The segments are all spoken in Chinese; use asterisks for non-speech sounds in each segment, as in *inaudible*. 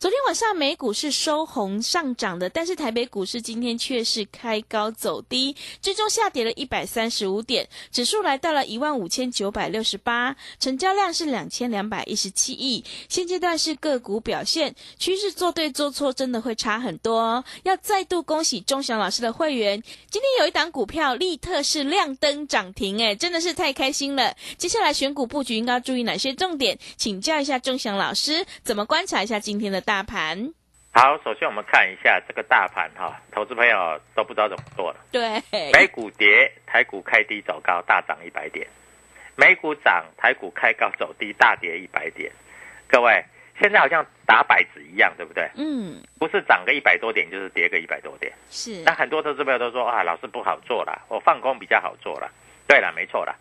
昨天晚上美股是收红上涨的，但是台北股市今天却是开高走低，最终下跌了一百三十五点，指数来到了一万五千九百六十八，成交量是两千两百一十七亿。现阶段是个股表现趋势，做对做错真的会差很多哦。要再度恭喜钟祥老师的会员，今天有一档股票利特是亮灯涨停，哎，真的是太开心了。接下来选股布局应该注意哪些重点？请教一下钟祥老师，怎么观察一下今天的？大盘好，首先我们看一下这个大盘哈，投资朋友都不知道怎么做了。对，美股跌，台股开低走高，大涨一百点；美股涨，台股开高走低，大跌一百点。各位，现在好像打摆子一样，对不对？嗯，不是涨个一百多点，就是跌个一百多点。是。那很多投资朋友都说啊，老师不好做了，我放空比较好做了。对了，没错了，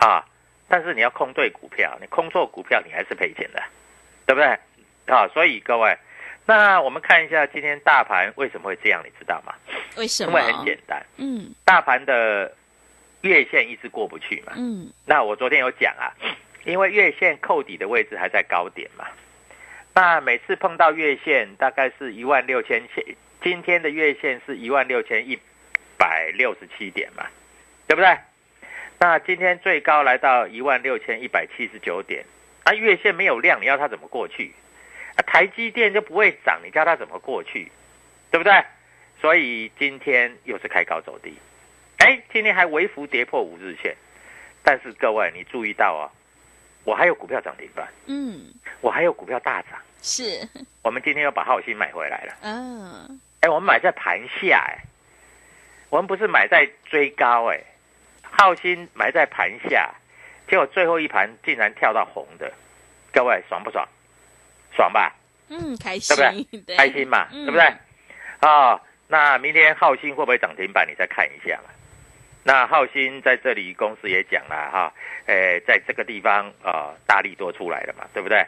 啊，但是你要空对股票，你空错股票，你还是赔钱的，对不对？啊，所以各位，那我们看一下今天大盘为什么会这样，你知道吗？为什么？因为很简单，嗯，大盘的月线一直过不去嘛，嗯，那我昨天有讲啊，因为月线扣底的位置还在高点嘛，那每次碰到月线大概是一万六千线，今天的月线是一万六千一百六十七点嘛，对不对？那今天最高来到一万六千一百七十九点，啊，月线没有量，你要它怎么过去？啊，台积电就不会涨，你叫它怎么过去？对不对？所以今天又是开高走低，哎，今天还微幅跌破五日线，但是各位你注意到哦，我还有股票涨停板，嗯，我还有股票大涨，是，我们今天又把浩鑫买回来了，嗯，哎，我们买在盘下，哎，我们不是买在追高，哎，浩鑫买在盘下，结果最后一盘竟然跳到红的，各位爽不爽？爽吧，嗯，开心，对不对？开心嘛，嗯对不对？啊、那明天浩鑫会不会涨停板？你再看一下嘛。那浩鑫在这里，公司也讲了哈，诶，在这个地方啊、呃大力多出来了嘛，对不对？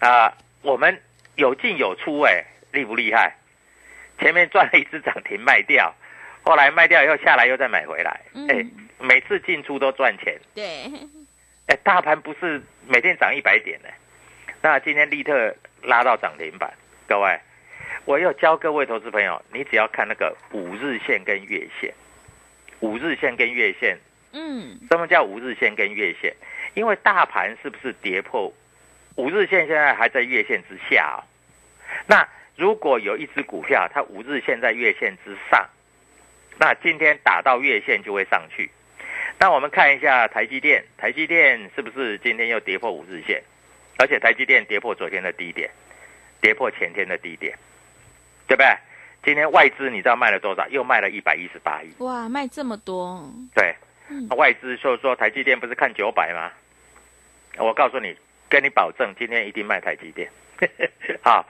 啊、我们有进有出、哎，厉不厉害？前面赚了一只涨停卖掉，后来卖掉以后下来又再买回来，嗯哎、每次进出都赚钱。对，哎，大盘不是每天涨一百点呢？那今天利特拉到涨停板，各位，我要教各位投资朋友，你只要看那个五日线跟月线，五日线跟月线，嗯，什么叫五日线跟月线？因为大盘是不是跌破五日线，现在还在月线之下哦。那如果有一只股票，它五日线在月线之上，那今天打到月线就会上去。那我们看一下台积电，台积电是不是今天又跌破五日线？而且台积电跌破昨天的低点，跌破前天的低点，对不对？今天外资你知道卖了多少？又卖了一百一十八亿。哇，卖这么多，对，外资就说台积电不是看九百吗？我告诉你，跟你保证，今天一定卖台积电。*laughs* 好，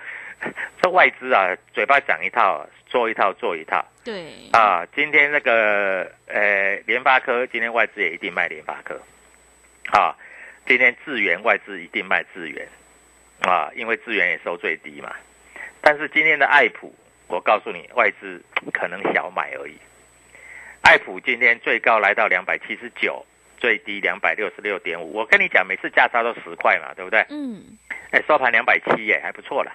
这外资啊，嘴巴讲一套，做一套，做一套对，啊。今天那个呃，联发科，今天外资也一定卖联发科。啊，今天智源外资一定卖智源啊，因为智源也收最低嘛。但是今天的爱普，我告诉你，外资可能小买而已。爱普今天最高来到两百七十九，最低两百六十六点五。我跟你讲，每次价差都十块嘛，对不对？嗯，哎，收盘两百七耶，还不错了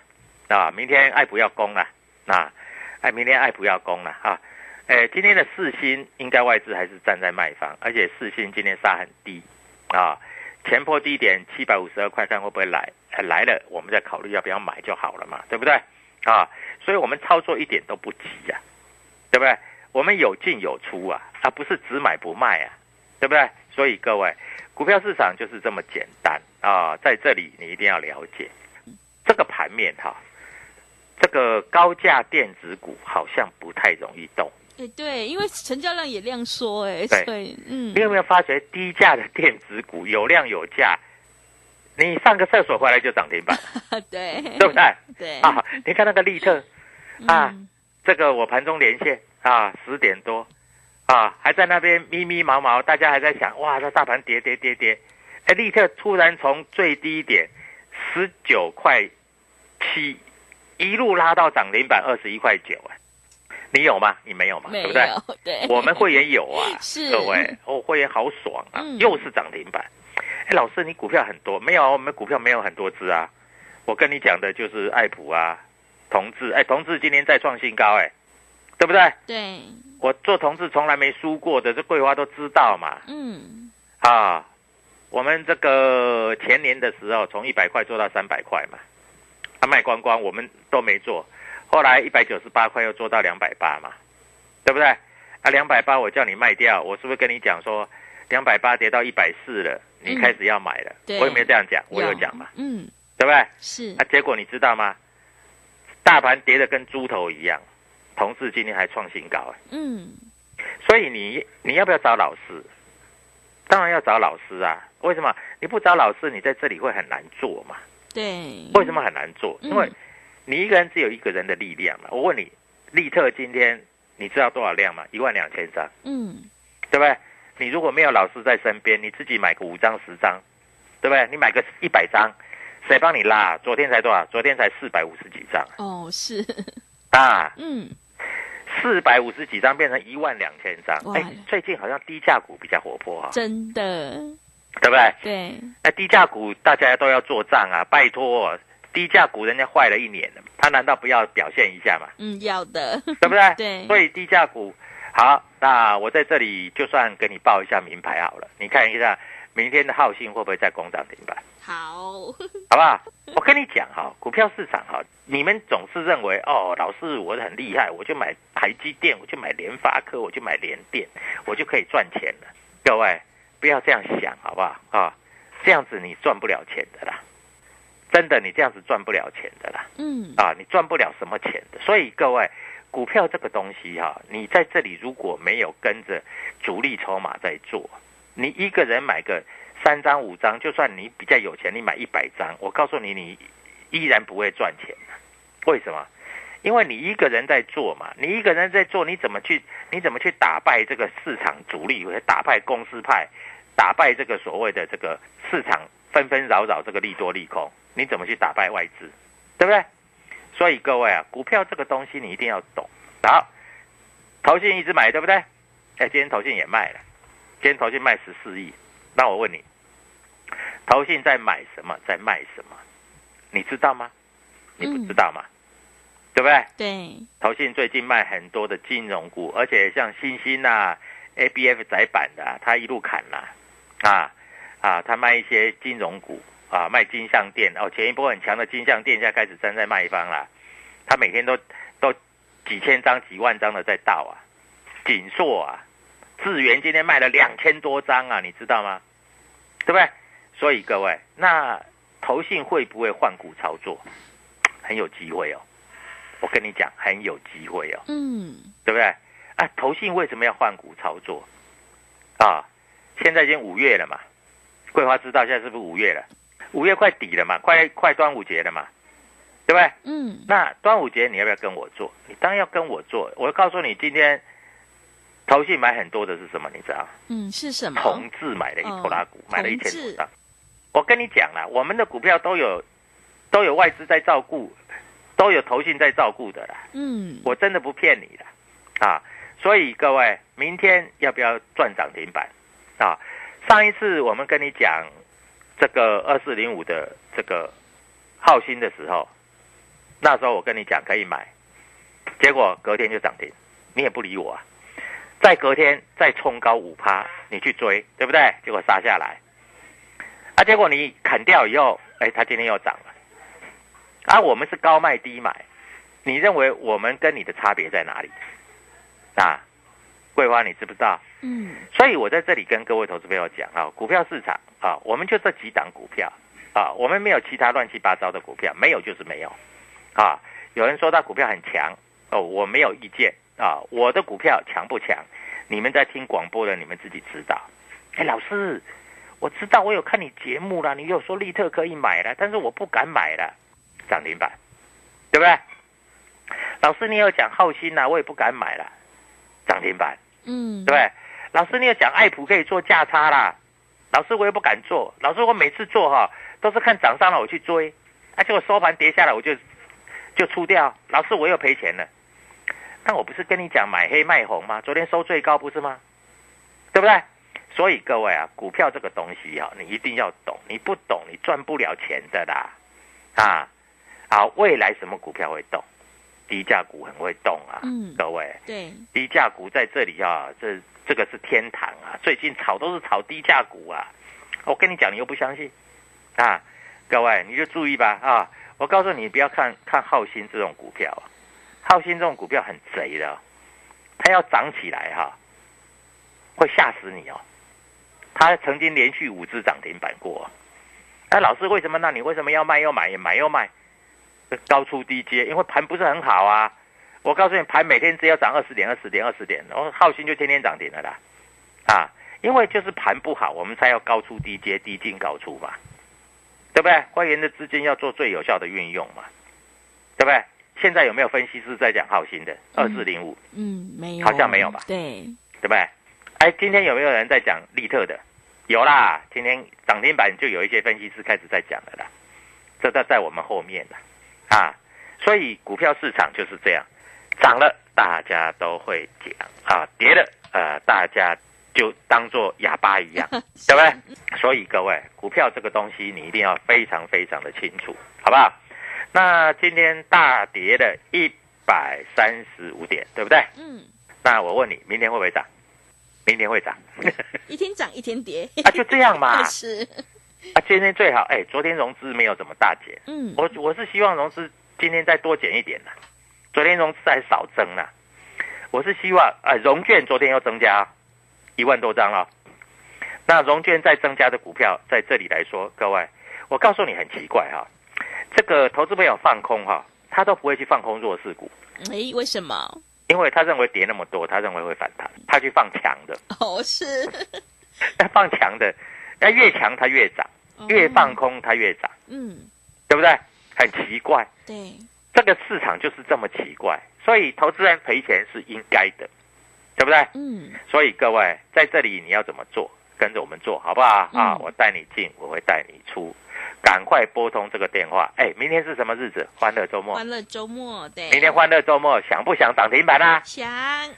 啊。明天爱普要攻了啊，哎，明天爱普要攻了哈。哎，今天的四星应该外资还是站在卖方，而且四星今天杀很低啊，前破低点七百五十二块，看会不会来？来了，我们再考虑要不要买就好了嘛，对不对？啊，所以我们操作一点都不急呀，对不对？我们有进有出啊，啊不是只买不卖啊，对不对？所以各位，股票市场就是这么简单啊，在这里你一定要了解这个盘面哈，这个高价电子股好像不太容易动。哎，对，因为成交量也量缩，哎，对，嗯。你有没有发觉低价的电子股有量有价？你上个厕所回来就涨停板，*laughs* 对，对不对？对啊，你看那个利特啊，这个我盘中连线啊，十点多啊，还在那边咪咪毛毛，大家还在想哇，这大盘跌跌跌跌，哎，利特突然从最低点十九块七一路拉到涨停板二十一块九，哎。你有吗？你没有吗？对不对？*laughs* 对，我们会员有啊。*laughs* 是各位，哦，会员好爽啊，又是涨停板。哎，老师，你股票很多？没有，我们股票没有很多只啊。我跟你讲的就是爱普啊，同志。哎，同志今天再创新高，哎，对不对？对。我做同志从来没输过的，这桂花都知道嘛。嗯。啊，我们这个前年的时候从一百块做到三百块嘛，他卖光光，我们都没做。后来一百九十八块又做到两百八嘛，对不对？啊，两百八我叫你卖掉，我是不是跟你讲说两百八跌到一百四了，你开始要买了？我有没有这样讲？我有讲嘛？嗯，对不对？是。啊，结果你知道吗？大盘跌的跟猪头一样，同事今天还创新高嗯。所以你你要不要找老师？当然要找老师啊！为什么？你不找老师，你在这里会很难做嘛？对。为什么很难做？因为。你一个人只有一个人的力量嘛？我问你，利特今天你知道多少量吗？一万两千张，嗯，对不对？你如果没有老师在身边，你自己买个五张十张，对不对？你买个一百张，谁帮你拉？昨天才多少？昨天才四百五十几张。哦，是啊，嗯，四百五十几张变成一万两千张。哎，最近好像低价股比较活泼啊，真的，对不对？对，那低价股大家都要做账啊，拜托。低价股人家坏了一年了，他难道不要表现一下吗？嗯，要的，对不对？*laughs* 对。所以低价股好，那我在这里就算给你报一下名牌好了，你看一下明天的浩信会不会再攻涨停板？好，好不好？*laughs* 我跟你讲哈，股票市场哈，你们总是认为哦，老师我很厉害，我就买台积电，我就买联发科，我就买联电，我就可以赚钱了。各位不要这样想，好不好？啊，这样子你赚不了钱的啦。真的，你这样子赚不了钱的啦。嗯，啊，你赚不了什么钱的。所以各位，股票这个东西哈，你在这里如果没有跟着主力筹码在做，你一个人买个三张五张，就算你比较有钱，你买一百张，我告诉你，你依然不会赚钱为什么？因为你一个人在做嘛，你一个人在做，你怎么去？你怎么去打败这个市场主力，或者打败公司派，打败这个所谓的这个市场纷纷扰扰这个利多利空？你怎么去打败外资，对不对？所以各位啊，股票这个东西你一定要懂。好，投信一直买，对不对？哎，今天投信也卖了，今天投信卖十四亿。那我问你，投信在买什么，在卖什么？你知道吗？你不知道吗？对不对？对。投信最近卖很多的金融股，而且像新兴啊、A B F 窄板的，他一路砍了啊啊，他卖一些金融股。啊，卖金项店哦，前一波很强的金项店，现在开始站在卖方了。他每天都都几千张、几万张的在倒啊。锦硕啊，智源今天卖了两千多张啊，你知道吗？对不对？所以各位，那投信会不会换股操作？很有机会哦。我跟你讲，很有机会哦。嗯，对不对？啊，投信为什么要换股操作？啊，现在已经五月了嘛。桂花知道现在是不是五月了？五月快底了嘛，快快端午节了嘛，对不对？嗯。那端午节你要不要跟我做？你当然要跟我做。我告诉你，今天投信买很多的是什么？你知道？嗯，是什么？同志买了一拖拉股，买了一千多张。我跟你讲了，我们的股票都有都有外资在照顾，都有投信在照顾的啦。嗯。我真的不骗你的啊！所以各位，明天要不要赚涨停板？上一次我们跟你讲。这个二四零五的这个浩鑫的时候，那时候我跟你讲可以买，结果隔天就涨停，你也不理我啊。再隔天再冲高五趴，你去追，对不对？结果杀下来，啊，结果你砍掉以后，哎，它今天又涨了。啊，我们是高卖低买，你认为我们跟你的差别在哪里？啊，桂花，你知不知道？嗯，所以我在这里跟各位投资朋友讲啊，股票市场啊，我们就这几档股票啊，我们没有其他乱七八糟的股票，没有就是没有啊。有人说他股票很强哦，我没有意见啊，我的股票强不强？你们在听广播的，你们自己知道。哎，老师，我知道，我有看你节目了，你有说立特可以买了，但是我不敢买了，涨停板，对不对？老师，你有讲浩鑫呐，我也不敢买了，涨停板，嗯，对不对？老师，你有讲爱普可以做价差啦，老师我也不敢做，老师我每次做哈都是看涨上了我去追，而且我收盘跌下来我就就出掉，老师我又赔钱了。那我不是跟你讲买黑卖红吗？昨天收最高不是吗？对不对？所以各位啊，股票这个东西啊，你一定要懂，你不懂你赚不了钱的啦。啊，好，未来什么股票会动？低价股很会动啊。嗯各位，对，低价股在这里啊，这这个是天堂啊！最近炒都是炒低价股啊，我跟你讲，你又不相信啊？各位你就注意吧啊！我告诉你，不要看看浩鑫这种股票啊，浩鑫这种股票很贼的，它要涨起来哈、会吓死你哦。它曾经连续五只涨停板过，那、老师为什么？那你为什么要卖又买，买又卖？高出低接，因为盘不是很好啊。我告诉你，盘每天只要涨二十点、二十点、二十点，然后浩鑫就天天涨停了啦，啊，因为就是盘不好，我们才要高出低接、低进高出嘛，对不对？会员的资金要做最有效的运用嘛，对不对？现在有没有分析师在讲浩鑫的？二四零五，嗯，没有，好像没有吧？对，对不对？哎，今天有没有人在讲利特的？有啦，今天涨停板就有一些分析师开始在讲了啦，这在在我们后面了啊，所以股票市场就是这样，涨了大家都会讲啊，跌了呃大家就当做哑巴一样，*laughs* 对不对？所以各位，股票这个东西你一定要非常非常的清楚，好不好？那今天大跌了一百三十五点，对不对？嗯，那我问你，明天会不会涨？明天会涨 *laughs* 一天涨一天跌，啊，就这样嘛。*laughs* 是，啊，今天最好，哎，昨天融资没有怎么大减，嗯，我我是希望融资今天再多减一点的，昨天融资还少增了，我是希望，呃，融券昨天又增加一万多张了，那融券再增加的股票在这里来说，各位，我告诉你很奇怪哈、这个投资朋友放空哈、他都不会去放空弱势股，哎，为什么？因为他认为跌那么多，他认为会反弹，他去放强的，哦，是，那放强的，那越强它越涨，越放空它越涨，嗯，对不对？很奇怪，对，这个市场就是这么奇怪，所以投资人赔钱是应该的，对不对？嗯，所以各位在这里你要怎么做？跟着我们做好不好？嗯啊，我带你进，我会带你出，赶快拨通这个电话。哎，明天是什么日子？欢乐周末。欢乐周末，对，明天欢乐周末，想不想涨停板啊？想。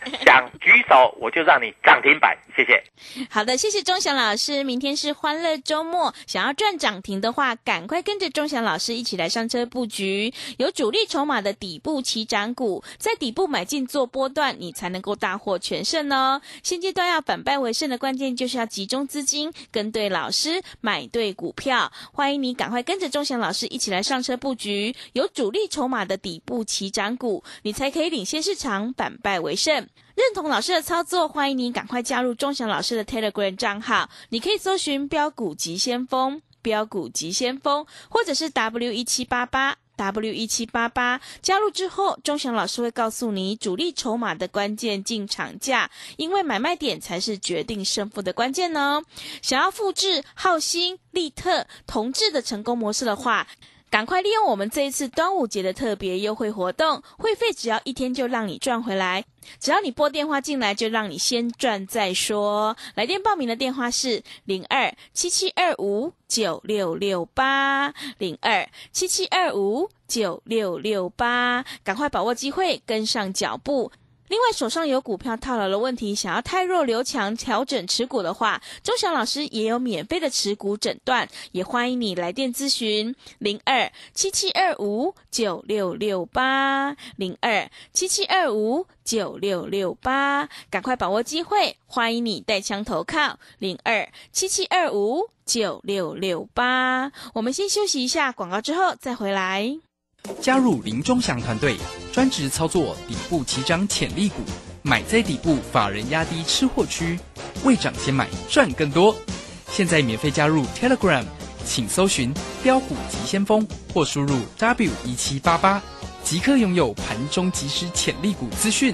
*laughs* 想举手，我就让你涨停板。谢谢。好的，谢谢钟祥老师。明天是欢乐周末，想要赚涨停的话，赶快跟着钟祥老师一起来上车布局，有主力筹码的底部起涨股，在底部买进做波段，你才能够大获全胜哦。现阶段要反败为胜的关键就是要集中资金，跟对老师，买对股票。欢迎你赶快跟着钟祥老师一起来上车布局，有主力筹码的底部起涨股，你才可以领先市场，反败为胜。认同老师的操作，欢迎你赶快加入钟祥老师的 Telegram 账号。你可以搜寻“标股急先锋”、“标股急先锋”，或者是 W 一七八八。W 一七八八加入之后，钟祥老师会告诉你主力筹码的关键进场价，因为买卖点才是决定胜负的关键呢。想要复制浩鑫、利特、同志的成功模式的话，赶快利用我们这一次端午节的特别优惠活动，会费只要一天就让你赚回来。只要你拨电话进来，就让你先赚再说。来电报名的电话是零二七七二五九六六八零二七七二五九六六八，赶快把握机会，跟上脚步。另外，手上有股票套牢的问题，想要太弱留强调整持股的话，钟祥老师也有免费的持股诊断，也欢迎你来电咨询零二七七二五九六六八零二七七二五九六六八，赶快把握机会，欢迎你带枪投靠零二七七二五九六六八。我们先休息一下广告，之后再回来。加入林中祥团队，专职操作底部起涨潜力股，买在底部，法人压低吃货区，未涨先买赚更多。现在免费加入 Telegram，请搜寻标股急先锋或输入 W 一七八八，即刻拥有盘中即时潜力股资讯。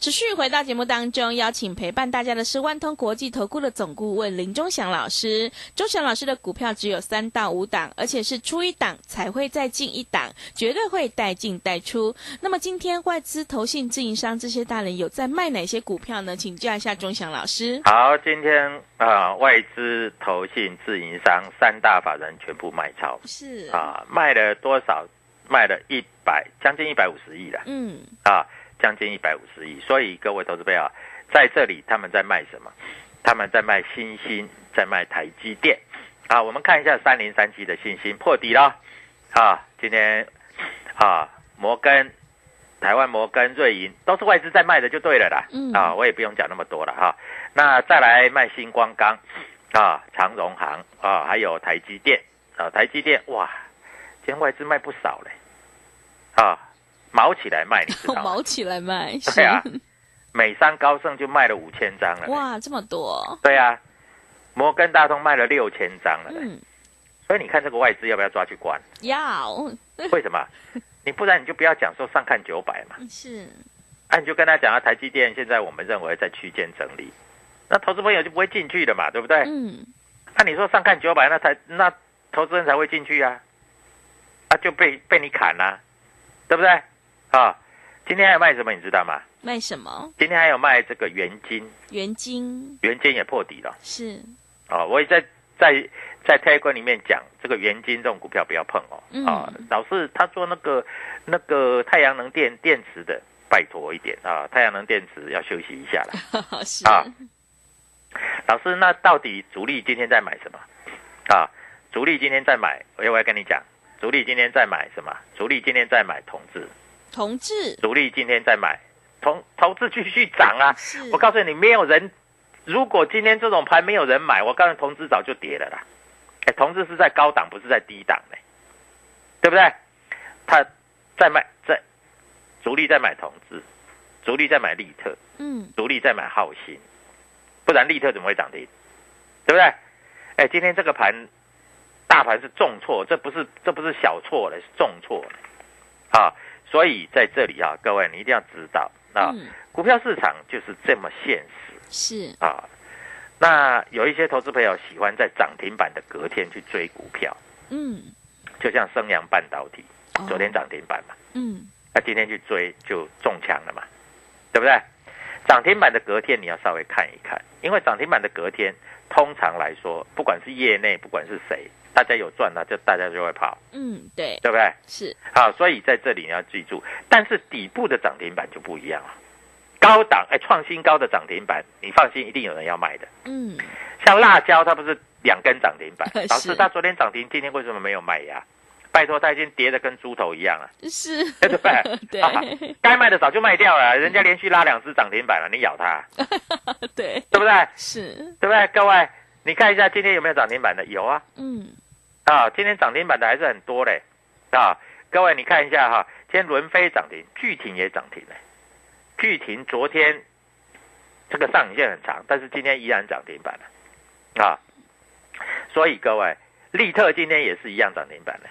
持续回到节目当中，邀请陪伴大家的是万通国际投顾的总顾问林忠祥老师。忠祥老师的股票只有三到五档，而且是出一档才会再进一档，绝对会带进带出。那么今天外资、投信、自营商这些大人有在卖哪些股票呢？请教一下忠祥老师。好，今天啊、外资、投信、自营商三大法人全部卖超是啊，卖了多少？卖了一百，将近一百五十亿了嗯，啊，将近一百五十亿。所以各位投资朋友，在这里他们在卖什么？他们在卖新兴，在卖台积电啊。我们看一下三零三七的信心破底了啊，今天啊，摩根、台湾摩根、瑞银都是外资在卖的，就对了啦。嗯啊，我也不用讲那么多了哈。那再来卖星光钢啊，长荣行啊，还有台积电啊，台积电哇，今天外资卖不少嘞啊，毛起来卖，你知道吗？毛起来卖，对啊。美商高盛就卖了五千张了，哇，这么多，对啊，摩根大通卖了六千张了，嗯，所以你看这个外资要不要抓去关？要。*laughs* 为什么？你不然你就不要讲说上看九百嘛，是。啊，你就跟他讲啊，台积电现在我们认为在区间整理，那投资朋友就不会进去的嘛，对不对？嗯，那你说上看九百，那才那投资人才会进去啊，啊就被被你砍啦、对不对？啊，今天还有卖什么你知道吗？卖什么？今天还有卖这个元金，元金元金也破底了是啊！我也在在在 t e 里面讲，这个元金这种股票不要碰哦嗯啊！老是他做那个那个太阳能电电池的，拜托一点啊！太阳能电池要休息一下了。*laughs* 是啊老师，那到底主力今天在买什么？啊，主力今天在买，我要跟你讲，主力今天在买什么？主力今天在买同志，同志主力今天在买同投资继续涨啊！我告诉你，没有人，如果今天这种盘没有人买，我告诉你，同志早就跌了啦。哎，同志是在高档，不是在低档呢，对不对？他在买，在主力在买同志，主力在买利特，嗯主力在买浩鑫，不然利特怎么会涨停？对不对？哎，今天这个盘，大盘是重挫，这不是这不是小错了，是重挫了啊！所以在这里啊，各位你一定要知道啊，嗯。股票市场就是这么现实。是。啊。那有一些投资朋友喜欢在涨停板的隔天去追股票，嗯。就像升阳半导体，哦。昨天涨停板嘛，嗯。那今天去追就中枪了嘛，对不对？涨停板的隔天你要稍微看一看，因为涨停板的隔天通常来说，不管是业内，不管是谁，大家有赚了，就大家就会跑，嗯对对不对？是好，所以在这里你要记住，但是底部的涨停板就不一样了。高档哎，创新高的涨停板，你放心，一定有人要卖的。嗯像辣椒，它不是两根涨停板 *laughs* 是，老师，它昨天涨停，今天为什么没有卖呀？拜托，它已经跌的跟猪头一样了。是对不对？*laughs* 对啊该卖的早就卖掉了，人家连续拉两只涨停板了，你咬它，*laughs* 对对不对？是对不对？各位，你看一下今天有没有涨停板的？有啊，嗯啊，今天涨停板的还是很多嘞，啊，各位你看一下哈，今天伦飞涨停，巨停也涨停嘞，巨停昨天这个上影线很长，但是今天依然涨停板了啊。所以各位，利特今天也是一样涨停板嘞。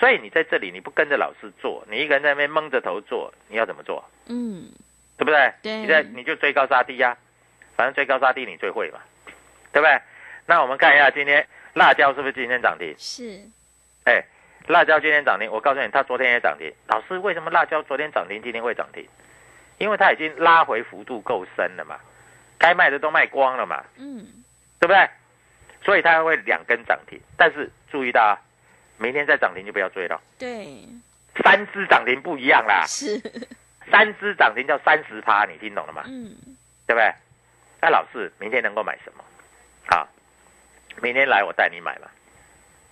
所以你在这里你不跟着老师做，你一个人在那边蒙着头做，你要怎么做？嗯，对不对？对你在你就追高杀低呀、反正追高杀低你最会嘛，对不对？那我们看一下今天辣椒是不是今天涨停？是，哎，辣椒今天涨停，我告诉你，它昨天也涨停。老师，为什么辣椒昨天涨停，今天会涨停？因为它已经拉回幅度够深了嘛，该卖的都卖光了嘛，嗯，对不对？所以它会两根涨停，但是注意到啊，明天再涨停就不要追了，对，三只涨停不一样啦，是，三只涨停叫三十趴，你听懂了吗？嗯，对不对？那老师明天能够买什么？好，明天来我带你买嘛。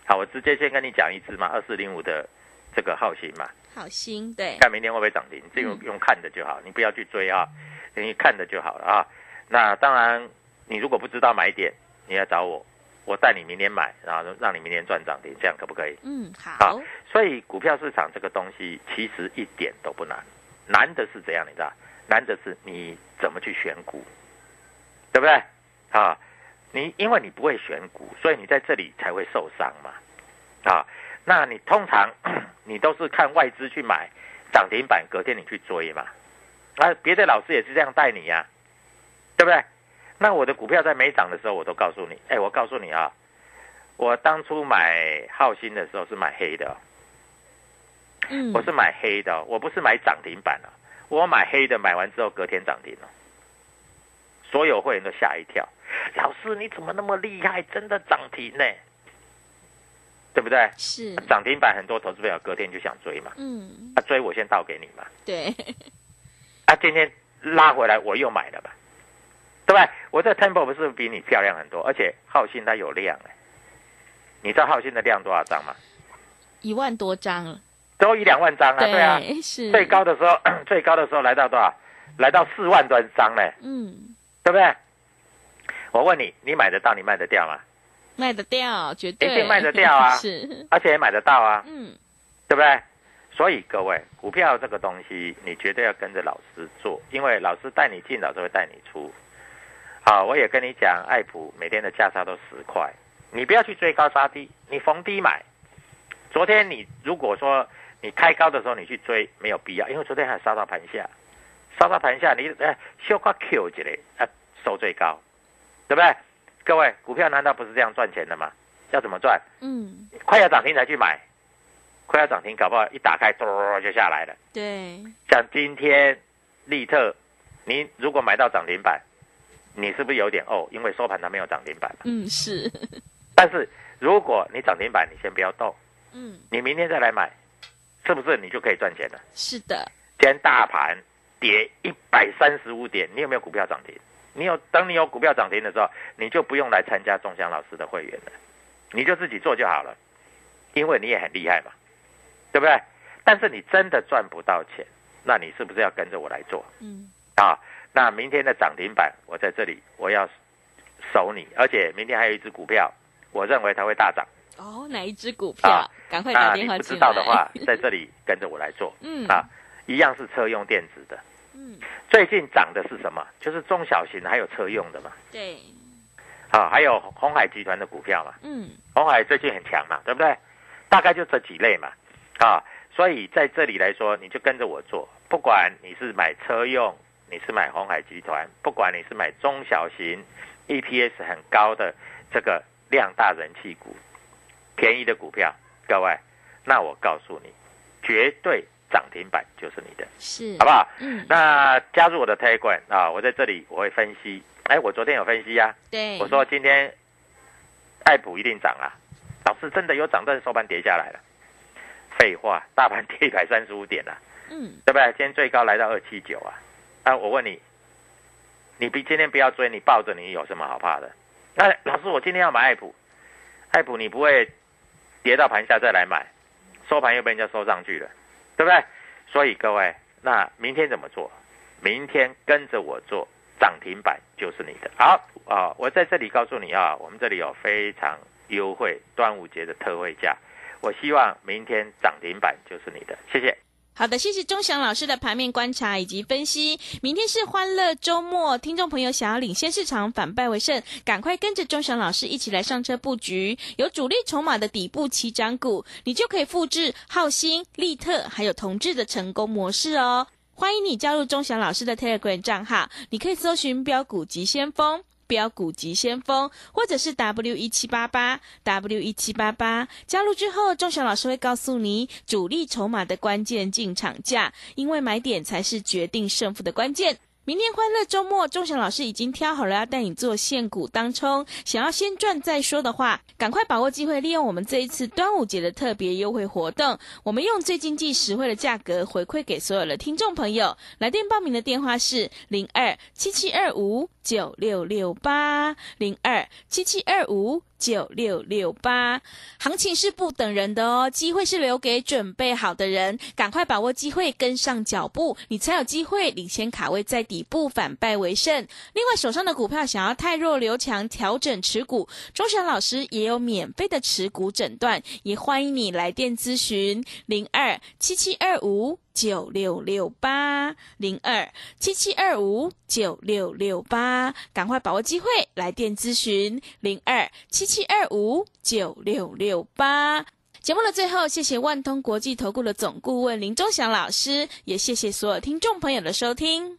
好，我直接先跟你讲一只嘛，二四零五的这个浩鑫嘛，好心，对，看明天会不会涨停，你这个用看的就好，你不要去追啊，你看的就好了啊。那当然，你如果不知道买点，你要找我，我带你明天买，然后让你明天赚涨停，这样可不可以？嗯，好好，所以股票市场这个东西其实一点都不难，难的是怎样，你知道？难的是你怎么去选股，对不对？啊，你因为你不会选股，所以你在这里才会受伤嘛。啊，那你通常 *clears throat* 你都是看外资去买涨停板，隔天你去追嘛。啊，别的老师也是这样带你呀、对不对？那我的股票在没涨的时候，我都告诉你，哎，我告诉你啊，我当初买浩鑫的时候是买黑的哦、嗯，我是买黑的哦、我不是买涨停板啊。我买黑的，买完之后隔天涨停了，所有会员都吓一跳。老师你怎么那么厉害？真的涨停呢？对不对？是，涨停板很多投资朋友隔天就想追嘛，嗯，啊追我先倒给你嘛，对，啊今天拉回来我又买了吧，对？我这 Temple 不是比你漂亮很多，而且浩信它有量哎，你知道浩信的量多少张吗？一万多张了，都一两万张啊，对啊，是最高的时候 *clears throat* 最高的时候来到多少？来到四万多张嘞，嗯，对不对？我问你，你买得到，你卖得掉吗？卖得掉，绝对一定卖得掉啊 *laughs* 是，而且也买得到啊，嗯，对不对？所以各位，股票这个东西，你绝对要跟着老师做，因为老师带你进，老师会带你出。好，我也跟你讲，爱普每天的价差都十块，你不要去追高杀低，你逢低买。昨天你如果说你开高的时候你去追，没有必要，因为昨天还杀到盘下，杀到盘下，你哎修个 Q 起来，啊收最高，对不对？各位，股票难道不是这样赚钱的吗？要怎么赚？嗯，快要涨停才去买，快要涨停，搞不好一打开，嘟就下来了。对，像今天利特，你如果买到涨停板，你是不是有点哦？因为收盘它没有涨停板嘛。嗯，是，但是如果你涨停板，你先不要动，嗯，你明天再来买，是不是你就可以赚钱了？是的，今天大盘跌一百三十五点，你有没有股票涨停？你有，当你有股票涨停的时候，你就不用来参加钟祥老师的会员了，你就自己做就好了，因为你也很厉害嘛，对不对？但是你真的赚不到钱，那你是不是要跟着我来做嗯，啊？那明天的涨停板，我在这里我要守你，而且明天还有一只股票，我认为它会大涨。哦，哪一只股票啊？赶快打那你不知电话进来。道的话，*laughs* 在这里跟着我来做嗯，啊，一样是车用电子的。嗯，最近涨的是什么？就是中小型还有车用的嘛，对，啊，还有红海集团的股票嘛，嗯，红海最近很强嘛，对不对？大概就这几类嘛，啊，所以在这里来说，你就跟着我做，不管你是买车用，你是买红海集团，不管你是买中小型 EPS 很高的这个量大人气股，便宜的股票，各位，那我告诉你，绝对涨停板就是你的，是，好不好？嗯，那加入我的 Telegram 啊，我在这里我会分析。哎，我昨天有分析呀、对，我说今天爱普一定涨啊，老师真的有涨，但是收盘跌下来了。废话，大盘跌一百三十五点了、嗯，对不对？今天最高来到二七九啊。啊，我问你，你比今天不要追，你抱着你有什么好怕的？那老师，我今天要买爱普，爱普你不会跌到盘下再来买，收盘又被人家收上去了，对不对？所以各位，那明天怎么做？明天跟着我做，涨停板就是你的。好啊，我在这里告诉你啊，我们这里有非常优惠端午节的特惠价，我希望明天涨停板就是你的，谢谢。好的，谢谢钟祥老师的盘面观察以及分析。明天是欢乐周末，听众朋友想要领先市场、反败为胜，赶快跟着钟祥老师一起来上车布局，有主力筹码的底部起涨股，你就可以复制浩兴、利特还有同志的成功模式哦。欢迎你加入钟祥老师的 Telegram 账号，你可以搜寻标股急先锋。标股急先锋，或者是 W 一七八八 W 一七八八，加入之后，钟祥老师会告诉你主力筹码的关键进场价，因为买点才是决定胜负的关键。明天欢乐周末，钟祥老师已经挑好了要带你做现股当冲，想要先赚再说的话，赶快把握机会，利用我们这一次端午节的特别优惠活动，我们用最经济实惠的价格回馈给所有的听众朋友。来电报名的电话是零二七七二五九六六八零二七七二五。九六六八，行情是不等人的哦，机会是留给准备好的人，赶快把握机会，跟上脚步，你才有机会领先卡位在底部，反败为胜。另外，手上的股票想要太弱留强，调整持股，钟祥老师也有免费的持股诊断，也欢迎你来电咨询零二七七二五。九六六八零二七七二五九六六八，赶快把握机会来电咨询零二七七二五九六六八。节目的最后，谢谢万通国际投顾的总顾问林忠祥老师，也谢谢所有听众朋友的收听。